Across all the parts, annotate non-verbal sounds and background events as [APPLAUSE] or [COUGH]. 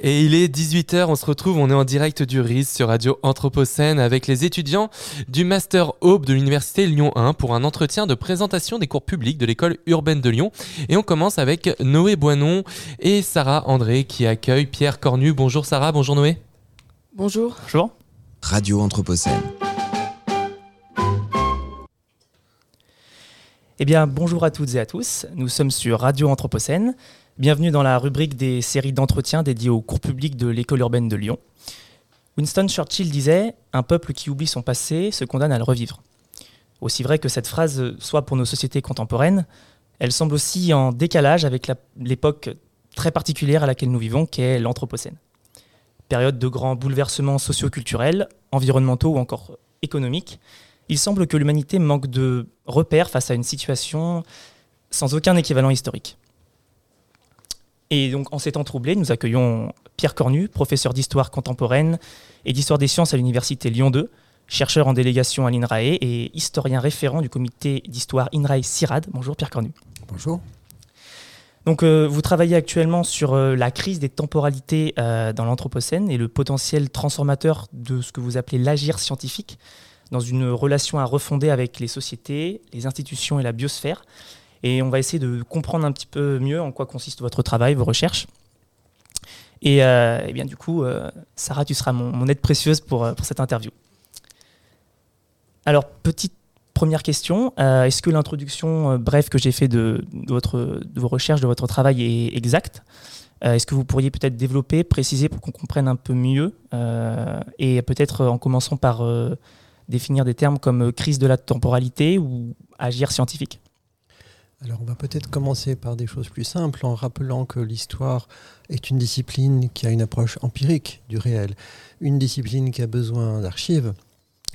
Et il est 18h, on se retrouve, on est en direct du RIS sur Radio Anthropocène avec les étudiants du Master Aube de l'Université Lyon 1 pour un entretien de présentation des cours publics de l'école urbaine de Lyon. Et on commence avec Noé Boinon et Sarah André qui accueillent Pierre Cornu. Bonjour Sarah, bonjour Noé. Bonjour. Bonjour. Radio Anthropocène. Eh bien, bonjour à toutes et à tous. Nous sommes sur Radio Anthropocène. Bienvenue dans la rubrique des séries d'entretiens dédiées aux cours publics de l'école urbaine de Lyon. Winston Churchill disait Un peuple qui oublie son passé se condamne à le revivre. Aussi vrai que cette phrase soit pour nos sociétés contemporaines, elle semble aussi en décalage avec l'époque très particulière à laquelle nous vivons, qui est l'Anthropocène. Période de grands bouleversements socio-culturels, environnementaux ou encore économiques, il semble que l'humanité manque de repères face à une situation sans aucun équivalent historique. Et donc, en ces temps troublés, nous accueillons Pierre Cornu, professeur d'histoire contemporaine et d'histoire des sciences à l'université Lyon 2, chercheur en délégation à l'INRAE et historien référent du comité d'histoire INRAE-CIRAD. Bonjour Pierre Cornu. Bonjour. Donc, euh, vous travaillez actuellement sur euh, la crise des temporalités euh, dans l'Anthropocène et le potentiel transformateur de ce que vous appelez l'agir scientifique dans une relation à refonder avec les sociétés, les institutions et la biosphère. Et on va essayer de comprendre un petit peu mieux en quoi consiste votre travail, vos recherches. Et, euh, bien du coup, euh, Sarah, tu seras mon, aide précieuse pour, euh, pour, cette interview. Alors, petite première question, est-ce que l'introduction brève que j'ai fait de, votre, de vos recherches, de votre travail est exacte? Est-ce que vous pourriez peut-être développer, préciser pour qu'on comprenne un peu mieux Et peut-être en commençant par définir des termes comme crise de la temporalité ou agir scientifique? Alors on va peut-être commencer par des choses plus simples en rappelant que l'histoire est une discipline qui a une approche empirique du réel, une discipline qui a besoin d'archives,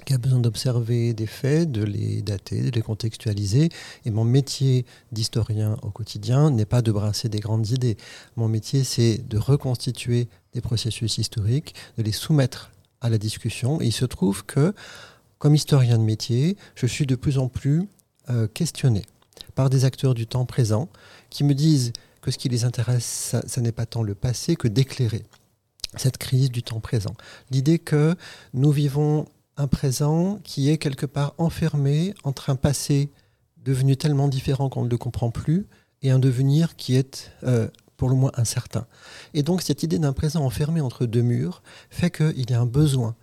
qui a besoin d'observer des faits, de les dater, de les contextualiser. Et mon métier d'historien au quotidien n'est pas de brasser des grandes idées. Mon métier, c'est de reconstituer des processus historiques, de les soumettre à la discussion. Et il se trouve que, comme historien de métier, je suis de plus en plus euh, questionné par des acteurs du temps présent qui me disent que ce qui les intéresse, ce n'est pas tant le passé que d'éclairer cette crise du temps présent. L'idée que nous vivons un présent qui est quelque part enfermé entre un passé devenu tellement différent qu'on ne le comprend plus et un devenir qui est euh, pour le moins incertain. Et donc cette idée d'un présent enfermé entre deux murs fait qu'il y a un besoin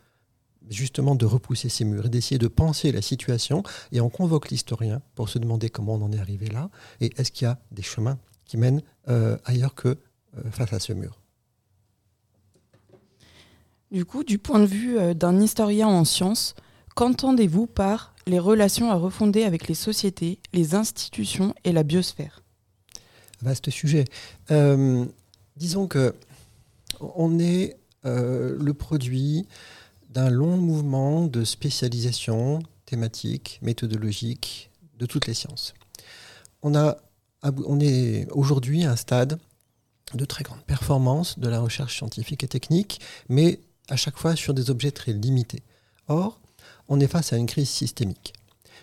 justement de repousser ces murs et d'essayer de penser la situation. Et on convoque l'historien pour se demander comment on en est arrivé là et est-ce qu'il y a des chemins qui mènent euh, ailleurs que euh, face à ce mur? Du coup, du point de vue euh, d'un historien en sciences, qu'entendez-vous par les relations à refonder avec les sociétés, les institutions et la biosphère? Vaste sujet. disons que on est le produit d'un long mouvement de spécialisation thématique, méthodologique de toutes les sciences. On, a, on est aujourd'hui à un stade de très grande performance de la recherche scientifique et technique, mais à chaque fois sur des objets très limités. Or, on est face à une crise systémique.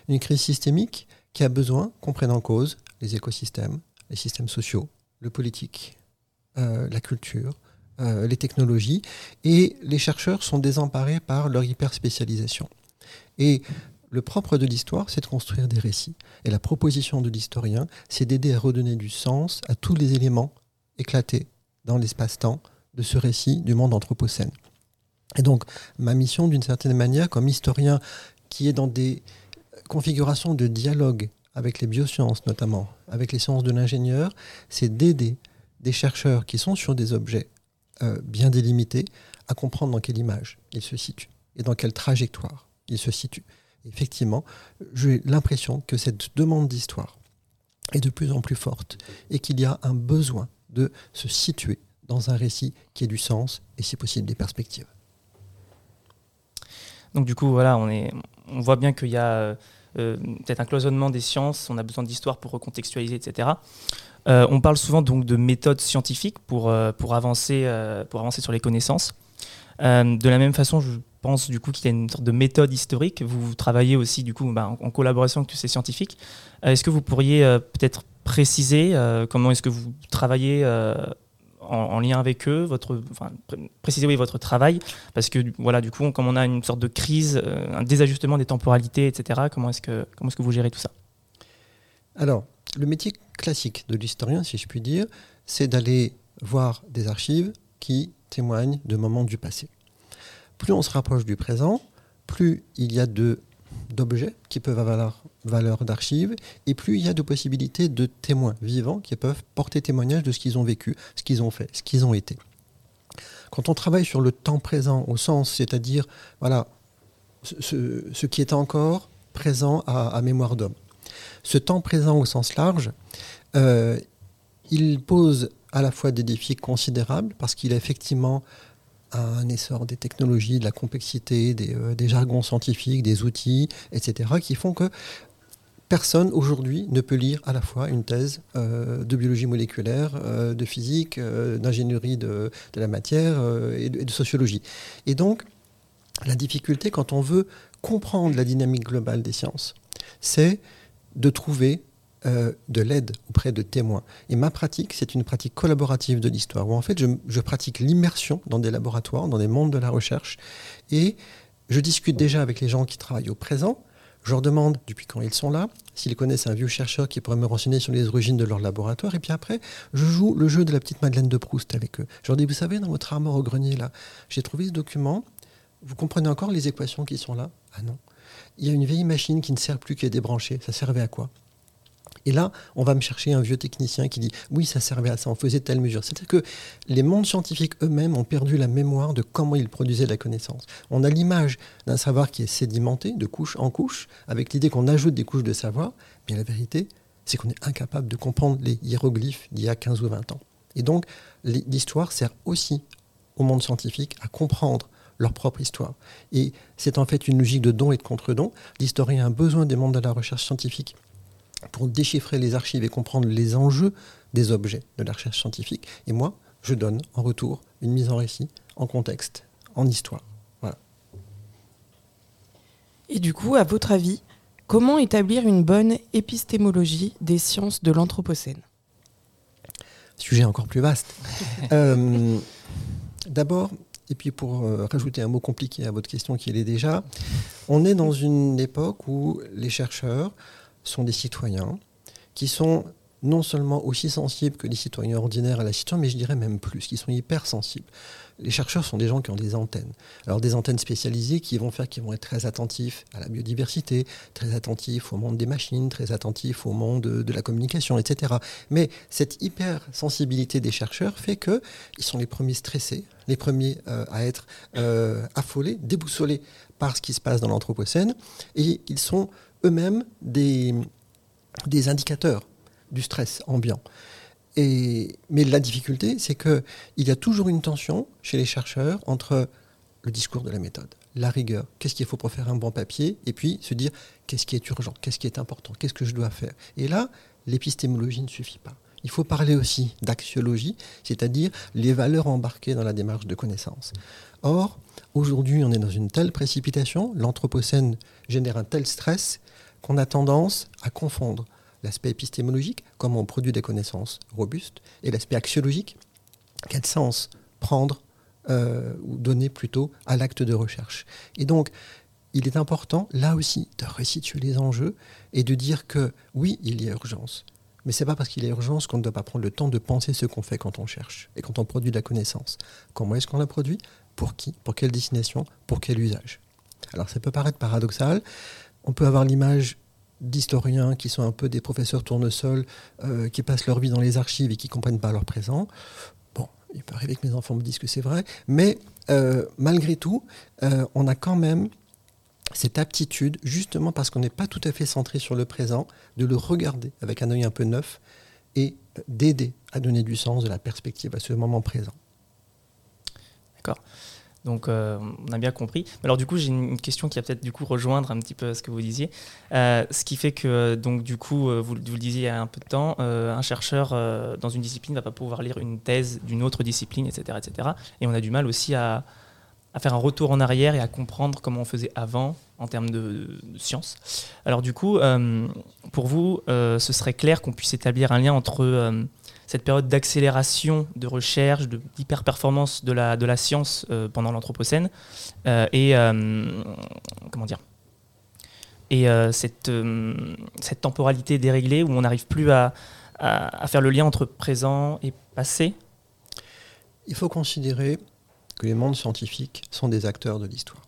Une crise systémique qui a besoin qu'on prenne en cause les écosystèmes, les systèmes sociaux, le politique, euh, la culture, euh, les technologies, et les chercheurs sont désemparés par leur hyperspécialisation. Et le propre de l'histoire, c'est de construire des récits. Et la proposition de l'historien, c'est d'aider à redonner du sens à tous les éléments éclatés dans l'espace-temps de ce récit du monde anthropocène. Et donc, ma mission, d'une certaine manière, comme historien qui est dans des configurations de dialogue avec les biosciences notamment, avec les sciences de l'ingénieur, c'est d'aider des chercheurs qui sont sur des objets euh, bien délimité à comprendre dans quelle image il se situe et dans quelle trajectoire il se situe. Effectivement, j'ai l'impression que cette demande d'histoire est de plus en plus forte et qu'il y a un besoin de se situer dans un récit qui ait du sens et si possible des perspectives. Donc du coup, voilà, on, est, on voit bien qu'il y a euh, peut-être un cloisonnement des sciences, on a besoin d'histoire pour recontextualiser, etc. Euh, on parle souvent donc de méthodes scientifiques pour, euh, pour, avancer, euh, pour avancer sur les connaissances. de la même façon, je pense du coup qu'il y a une sorte de méthode historique. Vous, travaillez aussi du coup bah, en, collaboration avec tous ces scientifiques. est-ce que vous pourriez peut-être préciser comment est-ce que vous travaillez en, lien avec eux, votre, enfin, préciser oui, votre travail, parce que voilà, du coup, comme on a une sorte de crise, euh, un désajustement des temporalités, etc., comment est-ce que vous gérez tout ça? Alors, le métier classique de l'historien, si je puis dire, c'est d'aller voir des archives qui témoignent de moments du passé. Plus on se rapproche du présent, plus il y a d'objets qui peuvent avoir valeur d'archives, et plus il y a de possibilités de témoins vivants qui peuvent porter témoignage de ce qu'ils ont vécu, ce qu'ils ont fait, ce qu'ils ont été. Quand on travaille sur le temps présent au sens, c'est-à-dire voilà, ce, qui est encore présent à, mémoire d'homme, ce temps présent au sens large, euh, il pose à la fois des défis considérables parce qu'il a effectivement un essor des technologies, de la complexité, des, euh, des, jargons scientifiques, des outils, etc., qui font que personne aujourd'hui ne peut lire à la fois une thèse euh, de biologie moléculaire, euh, de physique, d'ingénierie de, la matière et de, sociologie. Et donc, la difficulté quand on veut comprendre la dynamique globale des sciences, c'est de trouver euh, de l'aide auprès de témoins. Et ma pratique, c'est une pratique collaborative de l'histoire, où en fait je, pratique l'immersion dans des laboratoires, dans des mondes de la recherche, et je discute déjà avec les gens qui travaillent au présent. Je leur demande depuis quand ils sont là, s'ils connaissent un vieux chercheur qui pourrait me renseigner sur les origines de leur laboratoire. Et puis après, je joue le jeu de la petite Madeleine de Proust avec eux. Je leur dis, vous savez, dans votre armoire au grenier, là, j'ai trouvé ce document. Vous comprenez encore les équations qui sont là? Ah non. Il y a une vieille machine qui ne sert plus, qui est débranchée. Ça servait à quoi? Et là, on va me chercher un vieux technicien qui dit oui, ça servait à ça, on faisait telle mesure. C'est-à-dire que les mondes scientifiques eux-mêmes ont perdu la mémoire de comment ils produisaient la connaissance. On a l'image d'un savoir qui est sédimenté de couche en couche, avec l'idée qu'on ajoute des couches de savoir, mais la vérité, c'est qu'on est incapable de comprendre les hiéroglyphes d'il y a 15 ou 20 ans. Et donc, l'histoire sert aussi au monde scientifique à comprendre leur propre histoire. Et c'est en fait une logique de don et de contre-don. L'historien a besoin des mondes de la recherche scientifique pour déchiffrer les archives et comprendre les enjeux des objets de la recherche scientifique. Et moi, je donne en retour une mise en récit, en contexte, en histoire. Voilà. Et du coup, à votre avis, comment établir une bonne épistémologie des sciences de l'Anthropocène? Sujet encore plus vaste. [LAUGHS] Euh, d'abord, et puis pour euh, rajouter un mot compliqué à votre question qui est déjà, on est dans une époque où les chercheurs sont des citoyens qui sont non seulement aussi sensibles que les citoyens ordinaires à la situation, mais je dirais même plus, qui sont hyper sensibles. Les chercheurs sont des gens qui ont des antennes. Alors des antennes spécialisées qui vont faire qu'ils vont être très attentifs à la biodiversité, très attentifs au monde des machines, très attentifs au monde de, la communication, etc. Mais cette hypersensibilité des chercheurs fait qu'ils sont les premiers stressés, les premiers euh, à être euh, affolés, déboussolés par ce qui se passe dans l'Anthropocène, et ils sont eux-mêmes des, indicateurs du stress ambiant. Et, mais la difficulté, c'est qu'il y a toujours une tension chez les chercheurs entre le discours de la méthode, la rigueur, qu'est-ce qu'il faut pour faire un bon papier, et puis se dire qu'est-ce qui est urgent, qu'est-ce qui est important, qu'est-ce que je dois faire. Et là, l'épistémologie ne suffit pas. Il faut parler aussi d'axiologie, c'est-à-dire les valeurs embarquées dans la démarche de connaissance. Or, aujourd'hui, on est dans une telle précipitation, l'Anthropocène génère un tel stress qu'on a tendance à confondre l'aspect épistémologique, comment on produit des connaissances robustes, et l'aspect axiologique, quel sens prendre euh, ou donner plutôt à l'acte de recherche? Et donc, il est important, là aussi, de resituer les enjeux et de dire que oui, il y a urgence. Mais ce n'est pas parce qu'il a urgence qu'on ne doit pas prendre le temps de penser ce qu'on fait quand on cherche et quand on produit de la connaissance. Comment est-ce qu'on la produit? Pour qui? Pour quelle destination? Pour quel usage? Alors ça peut paraître paradoxal, on peut avoir l'image d'historiens qui sont un peu des professeurs tournesol, euh, qui passent leur vie dans les archives et qui ne comprennent pas leur présent. Bon, il peut arriver que mes enfants me disent que c'est vrai, mais euh, malgré tout, euh, on a quand même cette aptitude, justement parce qu'on n'est pas tout à fait centré sur le présent, de le regarder avec un œil un peu neuf et d'aider à donner du sens, de la perspective à ce moment présent. D'accord. Donc euh, on a bien compris. Alors du coup j'ai une question qui va peut-être du coup rejoindre un petit peu ce que vous disiez. Euh, ce qui fait que donc du coup vous, le disiez il y a un peu de temps, euh, un chercheur dans une discipline ne va pas pouvoir lire une thèse d'une autre discipline, etc., etc. Et on a du mal aussi à, faire un retour en arrière et à comprendre comment on faisait avant en termes de, science. Alors du coup pour vous ce serait clair qu'on puisse établir un lien entre cette période d'accélération de recherche, d'hyper-performance de la, de la science pendant l'Anthropocène. et comment dire et cette, cette temporalité déréglée où on n'arrive plus à, à, faire le lien entre présent et passé? Il faut considérer que les mondes scientifiques sont des acteurs de l'histoire.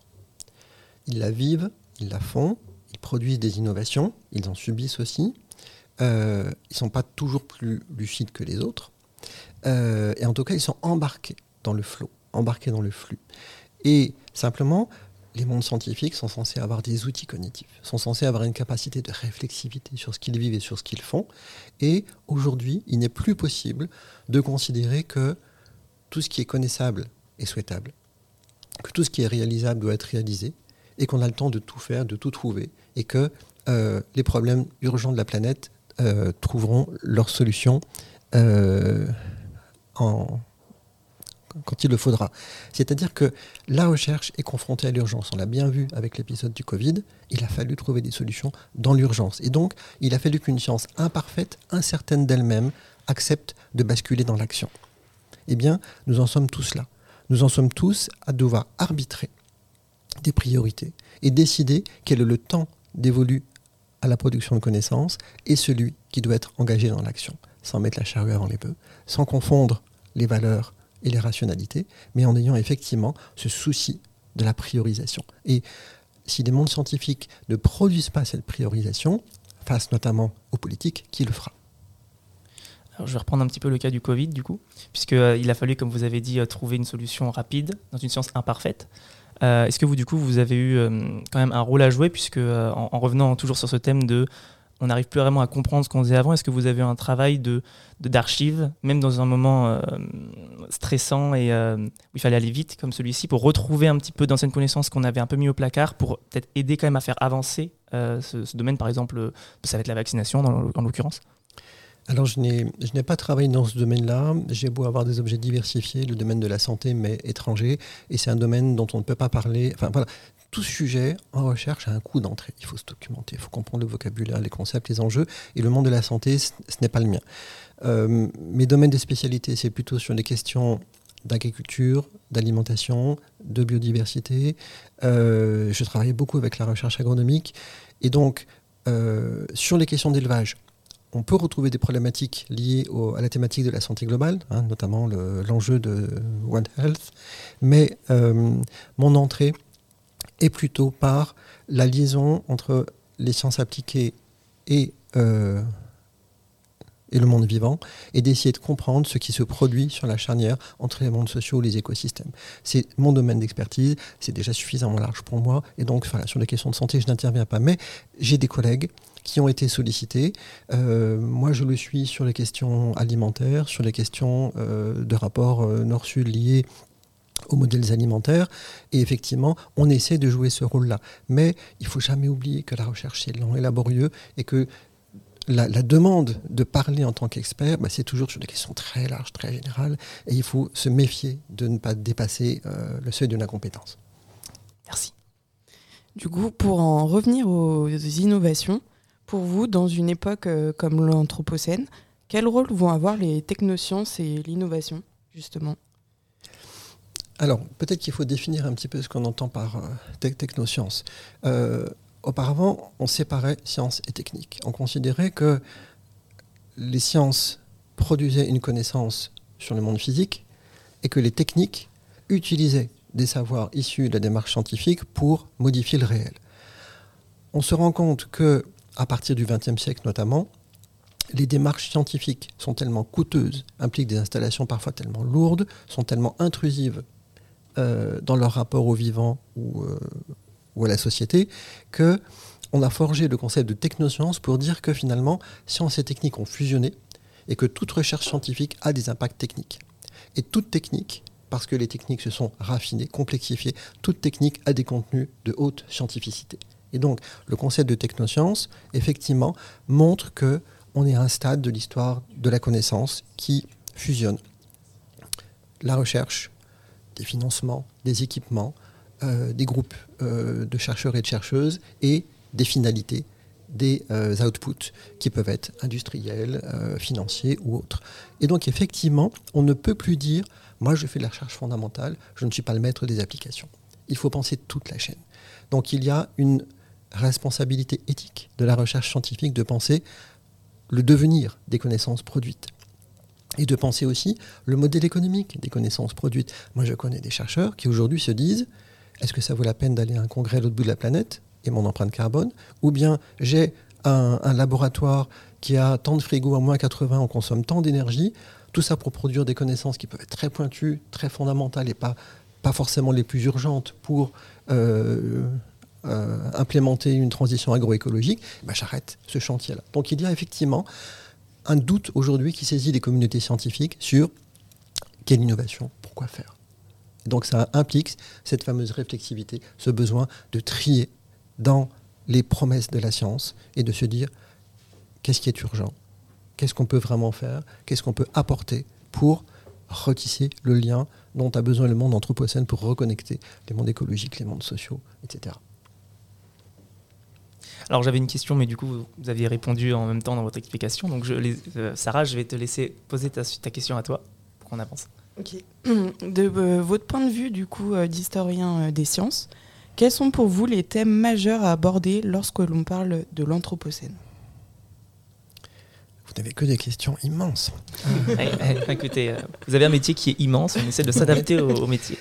Ils la vivent, ils la font, ils produisent des innovations, ils en subissent aussi. Euh, ils ne sont pas toujours plus lucides que les autres. Euh, et en tout cas, ils sont embarqués dans le flot, embarqués dans le flux. Et simplement, les mondes scientifiques sont censés avoir des outils cognitifs, sont censés avoir une capacité de réflexivité sur ce qu'ils vivent et sur ce qu'ils font. Et aujourd'hui, il n'est plus possible de considérer que tout ce qui est connaissable souhaitable, que tout ce qui est réalisable doit être réalisé, et qu'on a le temps de tout faire, de tout trouver, et que euh, les problèmes urgents de la planète euh, trouveront leur solution euh, quand il le faudra. C'est-à-dire que la recherche est confrontée à l'urgence. On l'a bien vu avec l'épisode du Covid. Il a fallu trouver des solutions dans l'urgence. Et donc, il a fallu qu'une science imparfaite, incertaine d'elle-même, accepte de basculer dans l'action. Eh bien, nous en sommes tous là. Nous en sommes tous à devoir arbitrer des priorités et décider quel est le temps dévolu à la production de connaissances et celui qui doit être engagé dans l'action, sans mettre la charrue avant les bœufs, sans confondre les valeurs et les rationalités, mais en ayant effectivement ce souci de la priorisation. Et si les mondes scientifiques ne produisent pas cette priorisation, face notamment aux politiques, qui le fera? Je vais reprendre un petit peu le cas du Covid, du coup, puisqu'il euh, a fallu, comme vous avez dit, euh, trouver une solution rapide dans une science imparfaite. Euh, est-ce que vous, du coup, vous avez eu quand même un rôle à jouer, puisque en, revenant toujours sur ce thème de on n'arrive plus vraiment à comprendre ce qu'on faisait avant. Est-ce que vous avez un travail de d'archives, même dans un moment stressant et où il fallait aller vite comme celui-ci, pour retrouver un petit peu d'anciennes connaissances qu'on avait un peu mis au placard, pour peut-être aider quand même à faire avancer ce, domaine, par exemple, ça va être la vaccination en l'occurrence? Alors, je n'ai pas travaillé dans ce domaine-là. J'ai beau avoir des objets diversifiés, le domaine de la santé, mais étranger. Et c'est un domaine dont on ne peut pas parler. Enfin, voilà tout sujet en recherche a un coût d'entrée. Il faut se documenter, il faut comprendre le vocabulaire, les concepts, les enjeux. Et le monde de la santé, ce, n'est pas le mien. Euh, mes domaines de spécialité, c'est plutôt sur les questions d'agriculture, d'alimentation, de biodiversité. Euh, je travaille beaucoup avec la recherche agronomique. Et donc, euh, sur les questions d'élevage, on peut retrouver des problématiques liées à la thématique de la santé globale, hein, notamment l'enjeu de One Health. Mais mon entrée et plutôt par la liaison entre les sciences appliquées euh, et le monde vivant, et d'essayer de comprendre ce qui se produit sur la charnière entre les mondes sociaux et les écosystèmes. C'est mon domaine d'expertise, c'est déjà suffisamment large pour moi, et donc sur les questions de santé, je n'interviens pas, mais j'ai des collègues qui ont été sollicités. Euh, moi, je le suis sur les questions alimentaires, sur les questions euh, de rapport nord-sud liés aux modèles alimentaires. Et effectivement, on essaie de jouer ce rôle-là. Mais il faut jamais oublier que la recherche, c'est lent et laborieux et que la, demande de parler en tant qu'expert, bah, c'est toujours sur des questions très larges, très générales, et il faut se méfier de ne pas dépasser euh, le seuil de l'incompétence. Merci. Du coup, pour en revenir aux innovations, pour vous, dans une époque euh, comme l'Anthropocène, quel rôle vont avoir les technosciences et l'innovation, justement? Alors, peut-être qu'il faut définir un petit peu ce qu'on entend par euh, technosciences. Euh, auparavant, on séparait sciences et techniques. On considérait que les sciences produisaient une connaissance sur le monde physique et que les techniques utilisaient des savoirs issus de la démarche scientifique pour modifier le réel. On se rend compte que, à partir du XXe siècle notamment, les démarches scientifiques sont tellement coûteuses, impliquent des installations parfois tellement lourdes, sont tellement intrusives euh, dans leur rapport au vivant ou, euh, ou à la société, que on a forgé le concept de technoscience pour dire que finalement, sciences et techniques ont fusionné et que toute recherche scientifique a des impacts techniques. Et toute technique, parce que les techniques se sont raffinées, complexifiées, toute technique a des contenus de haute scientificité. Et donc, le concept de technoscience, effectivement, montre que on est à un stade de l'histoire de la connaissance qui fusionne la recherche, des financements, des équipements, euh, des groupes euh, de chercheurs et de chercheuses et des finalités, des euh, outputs qui peuvent être industriels, financiers ou autres. Et donc effectivement, on ne peut plus dire, moi je fais de la recherche fondamentale, je ne suis pas le maître des applications. Il faut penser toute la chaîne. Donc il y a une responsabilité éthique de la recherche scientifique de penser le devenir des connaissances produites. Et de penser aussi le modèle économique des connaissances produites. Moi, je connais des chercheurs qui aujourd'hui se disent est-ce que ça vaut la peine d'aller à un congrès à l'autre bout de la planète et mon empreinte carbone? Ou bien j'ai un, laboratoire qui a tant de frigos à moins 80, on consomme tant d'énergie, tout ça pour produire des connaissances qui peuvent être très pointues, très fondamentales et pas, forcément les plus urgentes pour euh, implémenter une transition agroécologique, ben j'arrête ce chantier-là. Donc il y a effectivement un doute aujourd'hui qui saisit les communautés scientifiques sur quelle innovation, pourquoi faire. donc ça implique cette fameuse réflexivité, ce besoin de trier dans les promesses de la science et de se dire qu'est-ce qui est urgent, qu'est-ce qu'on peut vraiment faire, qu'est-ce qu'on peut apporter pour retisser le lien dont a besoin le monde anthropocène pour reconnecter les mondes écologiques, les mondes sociaux, etc. Alors j'avais une question, mais du coup vous aviez répondu en même temps dans votre explication. Donc je, euh, Sarah, je vais te laisser poser ta, question à toi pour qu'on avance. Ok. [CLEARS THROAT] De euh, votre point de vue, du coup, euh, d'historien des sciences, quels sont pour vous les thèmes majeurs à aborder lorsque l'on parle de l'Anthropocène? Vous n'avez que des questions immenses. [LAUGHS] Eh, écoutez, vous avez un métier qui est immense, on essaie de s'adapter au, métier.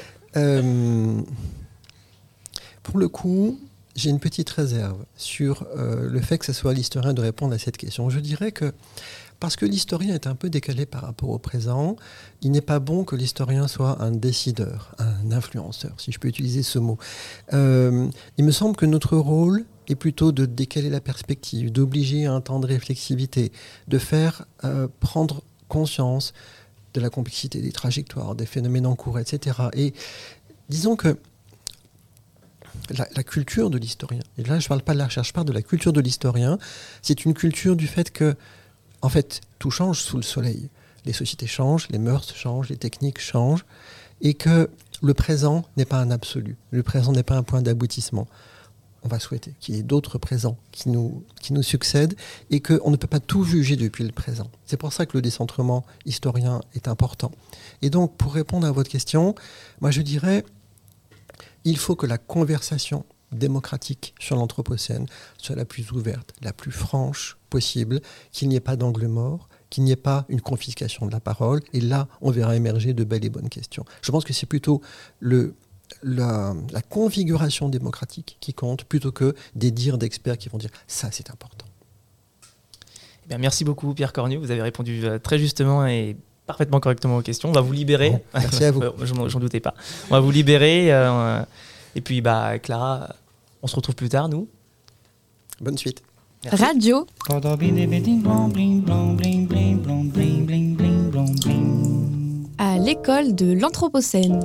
pour le coup, j'ai une petite réserve sur euh, le fait que ce soit l'historien de répondre à cette question. Je dirais que parce que l'historien est un peu décalé par rapport au présent, il n'est pas bon que l'historien soit un décideur, un influenceur, si je peux utiliser ce mot. Euh, il me semble que notre rôle est plutôt de décaler la perspective, d'obliger à un temps de réflexivité, de faire euh, prendre conscience de la complexité des trajectoires, des phénomènes en cours, etc. Et disons que la, culture de l'historien. Et là, je ne parle pas de la recherche, je parle de la culture de l'historien. C'est une culture du fait que, en fait, tout change sous le soleil. Les sociétés changent, les mœurs changent, les techniques changent, et que le présent n'est pas un absolu. Le présent n'est pas un point d'aboutissement. On va souhaiter qu'il y ait d'autres présents qui nous, qui nous succèdent et qu'on ne peut pas tout juger depuis le présent. C'est pour ça que le décentrement historien est important. Et donc, pour répondre à votre question, moi je dirais, il faut que la conversation démocratique sur l'Anthropocène soit la plus ouverte, la plus franche possible, qu'il n'y ait pas d'angle mort, qu'il n'y ait pas une confiscation de la parole. Et là, on verra émerger de belles et bonnes questions. Je pense que c'est plutôt la, configuration démocratique qui compte, plutôt que des dires d'experts qui vont dire ça, c'est important. Eh merci beaucoup, Pierre Cornu. Vous avez répondu euh, très justement et parfaitement correctement aux questions. On va vous libérer. merci à vous. [LAUGHS] J'en doutais pas. On va vous libérer. Euh, et puis, bah, Clara, on se retrouve plus tard, nous. Bonne suite. Radio. À l'école de l'Anthropocène.